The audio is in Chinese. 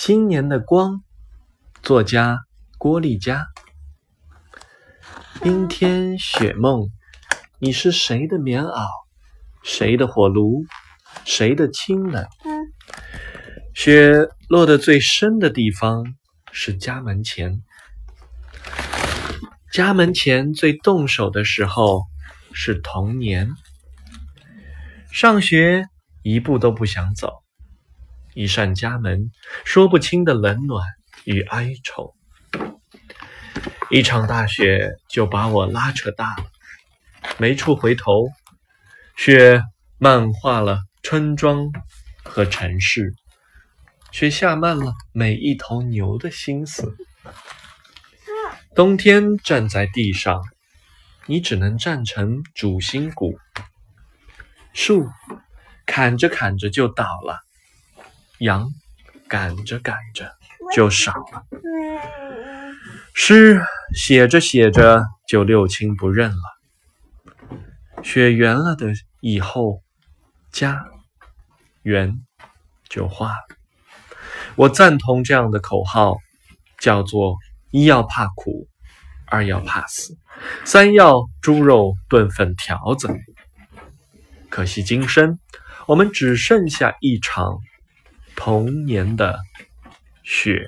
新年的光，作家郭丽佳。冰天雪梦，你是谁的棉袄？谁的火炉？谁的清冷？雪落得最深的地方是家门前，家门前最动手的时候是童年。上学一步都不想走，一扇家门，说不清的冷暖与哀愁。一场大雪就把我拉扯大了，没处回头。雪漫化了村庄和城市，雪下慢了每一头牛的心思。冬天站在地上，你只能站成主心骨。树砍着砍着就倒了，羊赶着赶着就少了，诗写着写着就六亲不认了。雪圆了的以后，家圆就化了。我赞同这样的口号，叫做一要怕苦，二要怕死，三要猪肉炖粉条子。可惜今生，我们只剩下一场童年的雪。